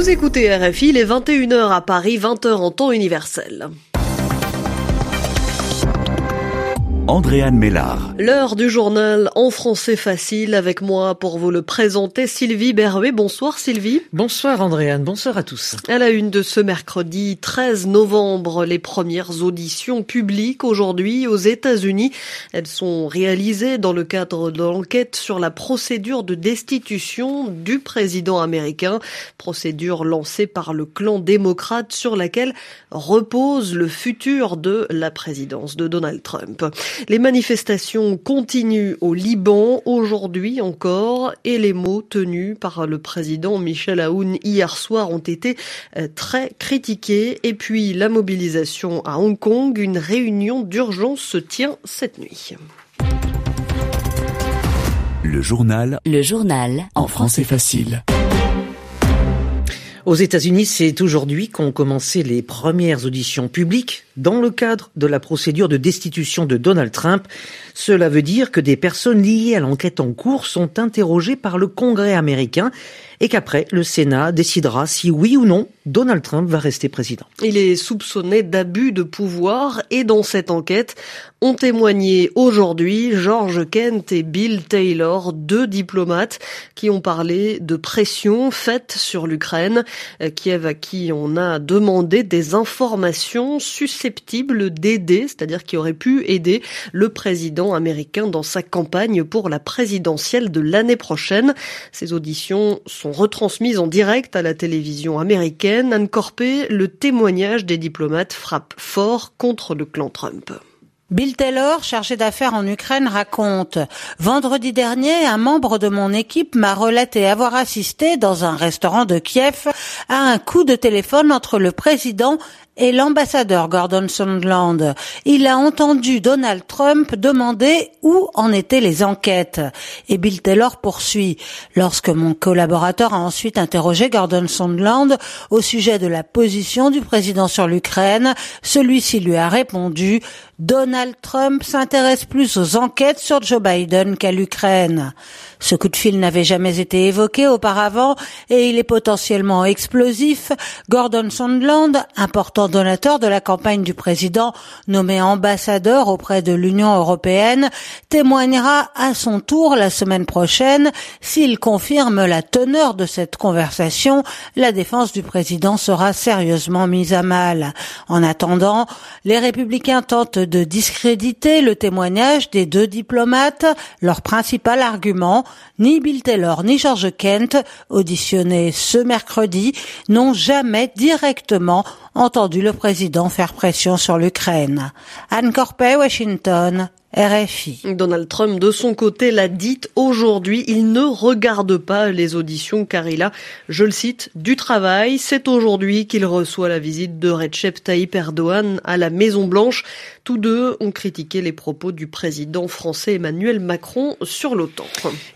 Vous écoutez RFI, les 21h à Paris, 20h en temps universel. Andréane Mélard. L'heure du journal en français facile avec moi pour vous le présenter Sylvie Berruet. Bonsoir Sylvie. Bonsoir Andréane, bonsoir à tous. À la une de ce mercredi 13 novembre, les premières auditions publiques aujourd'hui aux États-Unis. Elles sont réalisées dans le cadre de l'enquête sur la procédure de destitution du président américain, procédure lancée par le clan démocrate sur laquelle repose le futur de la présidence de Donald Trump. Les manifestations continuent au Liban aujourd'hui encore et les mots tenus par le président Michel Aoun hier soir ont été euh, très critiqués. Et puis la mobilisation à Hong Kong, une réunion d'urgence se tient cette nuit. Le journal. Le journal. En français facile. Aux États-Unis, c'est aujourd'hui qu'ont commencé les premières auditions publiques dans le cadre de la procédure de destitution de Donald Trump. Cela veut dire que des personnes liées à l'enquête en cours sont interrogées par le Congrès américain et qu'après, le Sénat décidera si oui ou non Donald Trump va rester président. Il est soupçonné d'abus de pouvoir et dans cette enquête ont témoigné aujourd'hui George Kent et Bill Taylor, deux diplomates qui ont parlé de pression faite sur l'Ukraine, Kiev à qui on a demandé des informations susceptibles d'aider, c'est-à-dire qui auraient pu aider le président américain dans sa campagne pour la présidentielle de l'année prochaine. Ces auditions sont retransmises en direct à la télévision américaine. Anne Corpé, le témoignage des diplomates frappe fort contre le clan Trump. Bill Taylor, chargé d'affaires en Ukraine, raconte Vendredi dernier, un membre de mon équipe m'a relaté avoir assisté dans un restaurant de Kiev à un coup de téléphone entre le président et l'ambassadeur Gordon Sondland. Il a entendu Donald Trump demander où en étaient les enquêtes. Et Bill Taylor poursuit. Lorsque mon collaborateur a ensuite interrogé Gordon Sondland au sujet de la position du président sur l'Ukraine, celui-ci lui a répondu Donald Trump s'intéresse plus aux enquêtes sur Joe Biden qu'à l'Ukraine. Ce coup de fil n'avait jamais été évoqué auparavant et il est potentiellement explosif. Gordon Sondland, important donateur de la campagne du président, nommé ambassadeur auprès de l'Union européenne, témoignera à son tour la semaine prochaine. S'il confirme la teneur de cette conversation, la défense du président sera sérieusement mise à mal. En attendant, les républicains tentent de discréditer le témoignage des deux diplomates. Leur principal argument, ni Bill Taylor ni George Kent, auditionnés ce mercredi, n'ont jamais directement entendu le président faire pression sur l'Ukraine. Anne Corpet, Washington, RFI. Donald Trump, de son côté, l'a dit aujourd'hui, il ne regarde pas les auditions car il a, je le cite, du travail. C'est aujourd'hui qu'il reçoit la visite de Recep Tayyip Erdogan à la Maison Blanche. Tous deux ont critiqué les propos du président français Emmanuel Macron sur l'OTAN.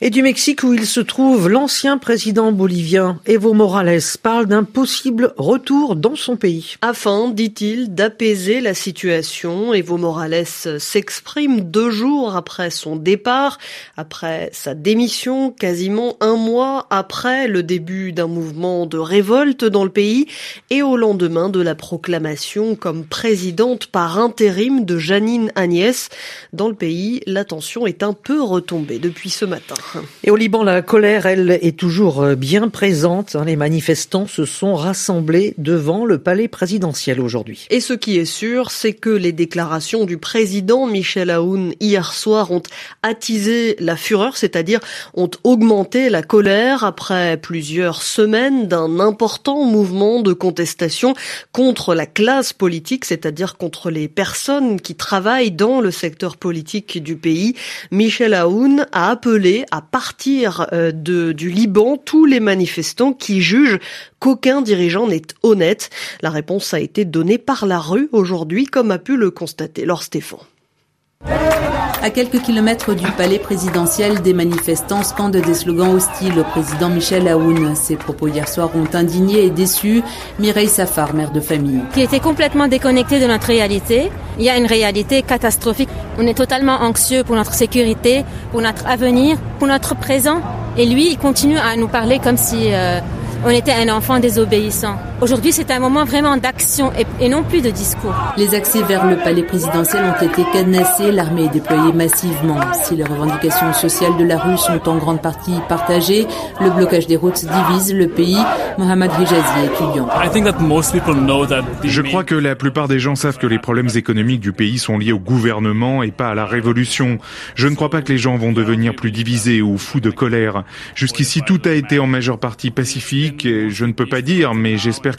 Et du Mexique où il se trouve, l'ancien président bolivien Evo Morales parle d'un possible retour dans son pays. Afin, dit-il, d'apaiser la situation, Evo Morales s'exprime deux jours après son départ, après sa démission, quasiment un mois après le début d'un mouvement de révolte dans le pays et au lendemain de la proclamation comme présidente par intérim de Janine Agnès. Dans le pays, la tension est un peu retombée depuis ce matin. Et au Liban, la colère, elle, est toujours bien présente. Les manifestants se sont rassemblés devant le palais présidentiel aujourd'hui. Et ce qui est sûr, c'est que les déclarations du président Michel Aoun hier soir ont attisé la fureur, c'est-à-dire ont augmenté la colère après plusieurs semaines d'un important mouvement de contestation contre la classe politique, c'est-à-dire contre les personnes qui travaillent dans le secteur politique du pays. Michel Aoun a appelé à partir euh, du Liban tous les manifestants qui jugent qu'aucun dirigeant n'est honnête. La réponse a été donnée par la rue aujourd'hui, comme a pu le constater Laure Stéphane. À quelques kilomètres du palais présidentiel, des manifestants scandent des slogans hostiles au président Michel Aoun. Ses propos hier soir ont indigné et déçu Mireille Safar, mère de famille. Qui était complètement déconnecté de notre réalité. Il y a une réalité catastrophique. On est totalement anxieux pour notre sécurité, pour notre avenir, pour notre présent. Et lui, il continue à nous parler comme si... Euh, on était un enfant désobéissant. Aujourd'hui, c'est un moment vraiment d'action et, non plus de discours. Les accès vers le palais présidentiel ont été cadenassés, l'armée est déployée massivement. Si les revendications sociales de la rue sont en grande partie partagées, le blocage des routes divise le pays. Mohamed Hijazi, étudiant. Je crois que la plupart des gens savent que les problèmes économiques du pays sont liés au gouvernement et pas à la révolution. Je ne crois pas que les gens vont devenir plus divisés ou fous de colère. Jusqu'ici, tout a été en majeure partie pacifique je ne peux pas dire, mais j'espère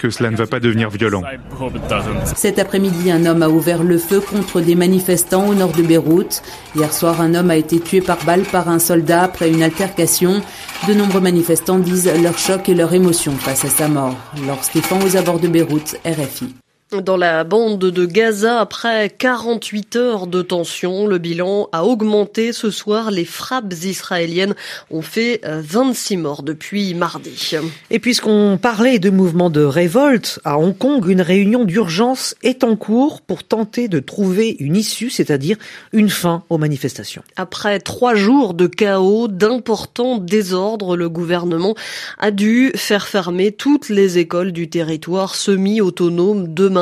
Cet après-midi, un homme a ouvert le feu contre des manifestants au nord de Beyrouth. Hier soir, un homme a été tué par balle par un soldat après une altercation. De nombreux manifestants disent leur choc et leur émotion face à sa mort. Lors Stéphane aux abords de Beyrouth, RFI. Dans la bande de Gaza, après 48 heures de tension, le bilan a augmenté ce soir. Les frappes israéliennes ont fait 26 euh, morts depuis mardi. Et puisqu'on parlait de mouvements de révolte, à Hong Kong, une réunion d'urgence est en cours pour tenter de trouver une issue, c'est-à-dire une fin aux manifestations. Après trois jours de chaos, d'importants désordres, le gouvernement a dû faire fermer toutes les écoles du territoire semi-autonome de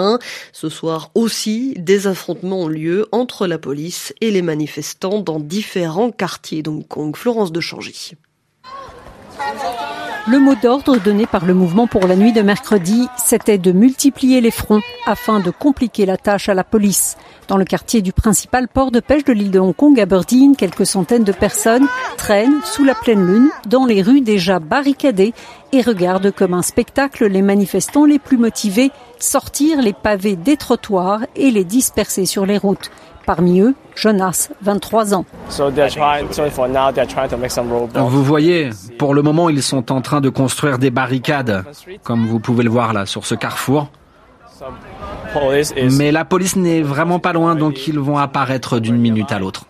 ce soir aussi, des affrontements ont lieu entre la police et les manifestants dans différents quartiers d'Hong Kong. Florence de Changy. Le mot d'ordre donné par le mouvement pour la nuit de mercredi, c'était de multiplier les fronts afin de compliquer la tâche à la police. Dans le quartier du principal port de pêche de l'île de Hong Kong, Aberdeen, quelques centaines de personnes traînent sous la pleine lune dans les rues déjà barricadées et regardent comme un spectacle les manifestants les plus motivés sortir les pavés des trottoirs et les disperser sur les routes. Parmi eux, Jonas, 23 ans. Vous voyez, pour le moment, ils sont en train de construire des barricades, comme vous pouvez le voir là, sur ce carrefour. Mais la police n'est vraiment pas loin, donc ils vont apparaître d'une minute à l'autre.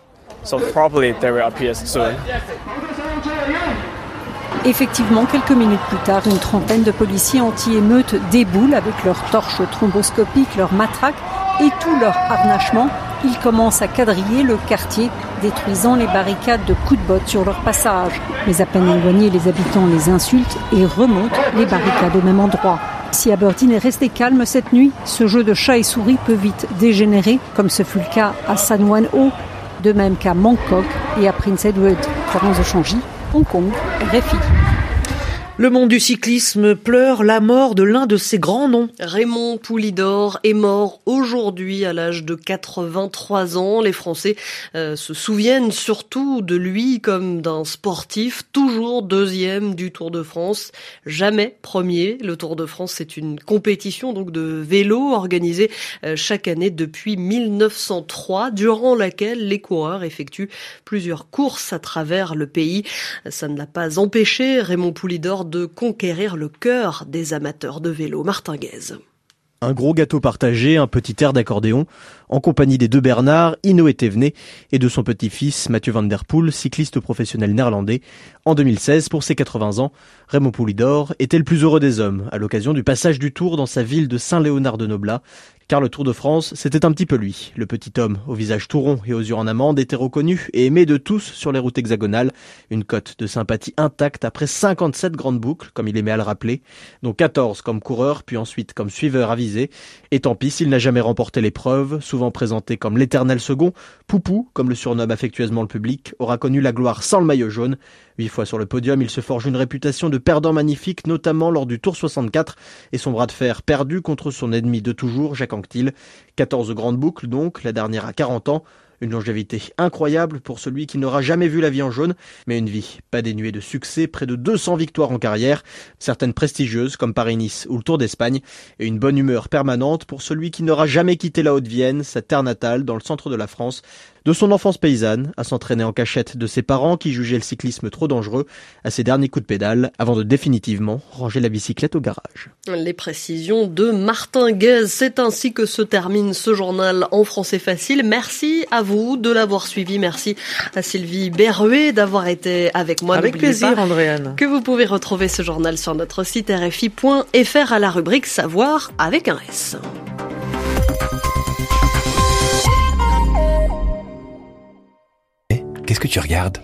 Effectivement, quelques minutes plus tard, une trentaine de policiers anti-émeutes déboulent avec leurs torches thromboscopiques, leurs matraques et tout leur harnachement. Ils commencent à quadriller le quartier, détruisant les barricades de coups de botte sur leur passage. Mais à peine éloignés, les habitants les insultent et remontent les barricades au même endroit. Si Aberdeen est resté calme cette nuit, ce jeu de chat et souris peut vite dégénérer, comme ce fut le cas à San Juan Ho, de même qu'à Mangkok et à Prince Edward. Florence de Changy, Hong Kong, RFI. Le monde du cyclisme pleure la mort de l'un de ses grands noms. Raymond Poulidor est mort aujourd'hui à l'âge de 83 ans. Les Français euh, se souviennent surtout de lui comme d'un sportif toujours deuxième du Tour de France, jamais premier. Le Tour de France, c'est une compétition donc de vélo organisée euh, chaque année depuis 1903, durant laquelle les coureurs effectuent plusieurs courses à travers le pays. Ça ne l'a pas empêché Raymond Poulidor de conquérir le cœur des amateurs de vélo martinguaises. Un gros gâteau partagé, un petit air d'accordéon, en compagnie des deux Bernard, Ino et Thévenet, et de son petit-fils Mathieu Van Der Poel, cycliste professionnel néerlandais. En 2016, pour ses 80 ans, Raymond Poulidor était le plus heureux des hommes, à l'occasion du passage du Tour dans sa ville de Saint-Léonard de Noblat, car le Tour de France, c'était un petit peu lui. Le petit homme, au visage tout rond et aux yeux en amande, était reconnu et aimé de tous sur les routes hexagonales. Une cote de sympathie intacte après 57 grandes boucles, comme il aimait à le rappeler, dont 14 comme coureur, puis ensuite comme suiveur avisé. Et tant pis s'il n'a jamais remporté l'épreuve, souvent présenté comme l'éternel second, Poupou, comme le surnomme affectueusement le public, aura connu la gloire sans le maillot jaune. Huit fois sur le podium, il se forge une réputation de perdant magnifique, notamment lors du Tour 64 et son bras de fer perdu contre son ennemi de toujours, Jacques Anquetil. 14 grandes boucles donc, la dernière à 40 ans. Une longévité incroyable pour celui qui n'aura jamais vu la vie en jaune, mais une vie pas dénuée de succès, près de 200 victoires en carrière, certaines prestigieuses comme Paris-Nice ou le Tour d'Espagne, et une bonne humeur permanente pour celui qui n'aura jamais quitté la Haute-Vienne, sa terre natale, dans le centre de la France, de son enfance paysanne, à s'entraîner en cachette de ses parents qui jugeaient le cyclisme trop dangereux, à ses derniers coups de pédale, avant de définitivement ranger la bicyclette au garage. Les précisions de Martin Guez, c'est ainsi que se termine ce journal en français facile. Merci à vous de l'avoir suivi, merci à Sylvie Berruet d'avoir été avec moi. Avec plaisir, Andréane. Que vous pouvez retrouver ce journal sur notre site rfi.fr à la rubrique Savoir avec un S. Qu'est-ce que tu regardes?